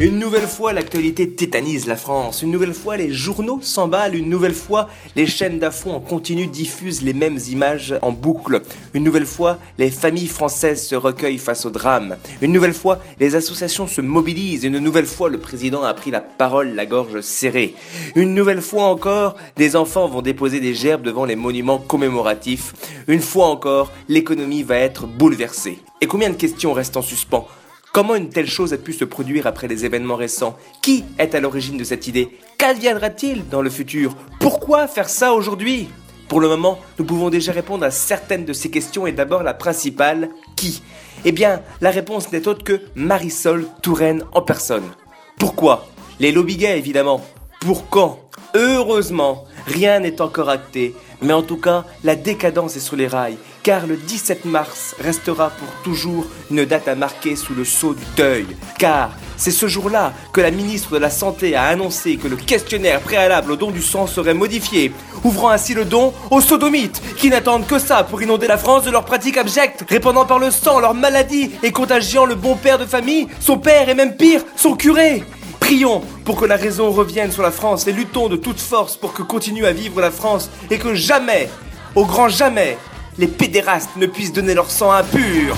Une nouvelle fois, l'actualité tétanise la France. Une nouvelle fois, les journaux s'emballent. Une nouvelle fois, les chaînes d'infos en continu diffusent les mêmes images en boucle. Une nouvelle fois, les familles françaises se recueillent face au drame. Une nouvelle fois, les associations se mobilisent. Une nouvelle fois, le président a pris la parole, la gorge serrée. Une nouvelle fois encore, des enfants vont déposer des gerbes devant les monuments commémoratifs. Une fois encore, l'économie va être bouleversée. Et combien de questions restent en suspens? Comment une telle chose a pu se produire après les événements récents? Qui est à l'origine de cette idée? Qu'adviendra-t-il dans le futur? Pourquoi faire ça aujourd'hui? Pour le moment, nous pouvons déjà répondre à certaines de ces questions et d'abord la principale, qui? Eh bien, la réponse n'est autre que Marisol Touraine en personne. Pourquoi? Les lobby gays évidemment. Pour quand? Heureusement, rien n'est encore acté, mais en tout cas, la décadence est sur les rails, car le 17 mars restera pour toujours une date à marquer sous le sceau du deuil, car c'est ce jour-là que la ministre de la Santé a annoncé que le questionnaire préalable au don du sang serait modifié, ouvrant ainsi le don aux sodomites, qui n'attendent que ça pour inonder la France de leurs pratiques abjectes, répandant par le sang leurs maladies et contagiant le bon père de famille, son père et même pire, son curé. Prions pour que la raison revienne sur la France et luttons de toute force pour que continue à vivre la France et que jamais, au grand jamais, les pédérastes ne puissent donner leur sang impur.